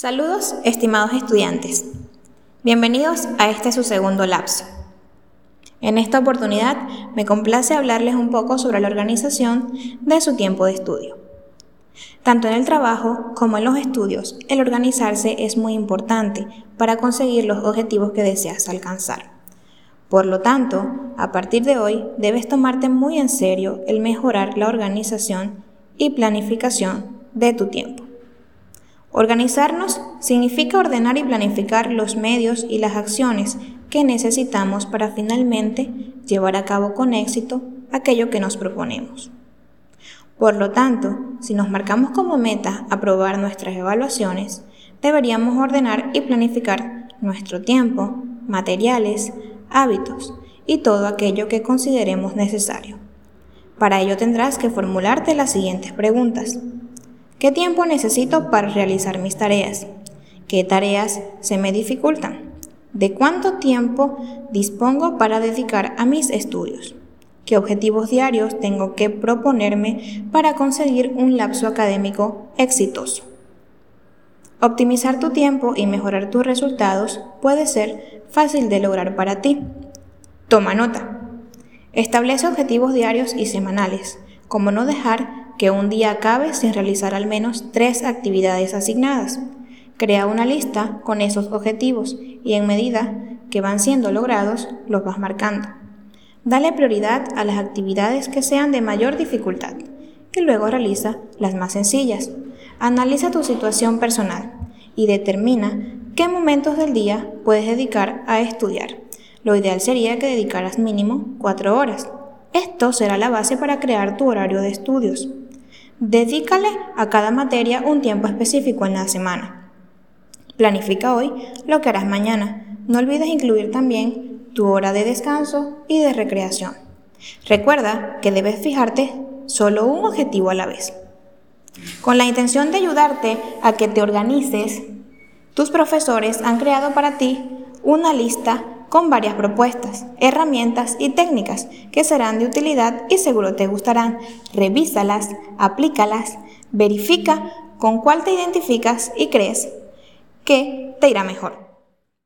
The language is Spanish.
Saludos, estimados estudiantes. Bienvenidos a este su segundo lapso. En esta oportunidad me complace hablarles un poco sobre la organización de su tiempo de estudio. Tanto en el trabajo como en los estudios, el organizarse es muy importante para conseguir los objetivos que deseas alcanzar. Por lo tanto, a partir de hoy debes tomarte muy en serio el mejorar la organización y planificación de tu tiempo. Organizarnos significa ordenar y planificar los medios y las acciones que necesitamos para finalmente llevar a cabo con éxito aquello que nos proponemos. Por lo tanto, si nos marcamos como meta aprobar nuestras evaluaciones, deberíamos ordenar y planificar nuestro tiempo, materiales, hábitos y todo aquello que consideremos necesario. Para ello tendrás que formularte las siguientes preguntas. ¿Qué tiempo necesito para realizar mis tareas? ¿Qué tareas se me dificultan? ¿De cuánto tiempo dispongo para dedicar a mis estudios? ¿Qué objetivos diarios tengo que proponerme para conseguir un lapso académico exitoso? Optimizar tu tiempo y mejorar tus resultados puede ser fácil de lograr para ti. Toma nota. Establece objetivos diarios y semanales, como no dejar que un día acabe sin realizar al menos tres actividades asignadas. Crea una lista con esos objetivos y en medida que van siendo logrados, los vas marcando. Dale prioridad a las actividades que sean de mayor dificultad y luego realiza las más sencillas. Analiza tu situación personal y determina qué momentos del día puedes dedicar a estudiar. Lo ideal sería que dedicaras mínimo cuatro horas. Esto será la base para crear tu horario de estudios. Dedícale a cada materia un tiempo específico en la semana. Planifica hoy lo que harás mañana. No olvides incluir también tu hora de descanso y de recreación. Recuerda que debes fijarte solo un objetivo a la vez. Con la intención de ayudarte a que te organices, tus profesores han creado para ti una lista con varias propuestas, herramientas y técnicas que serán de utilidad y seguro te gustarán. Revísalas, aplícalas, verifica con cuál te identificas y crees que te irá mejor.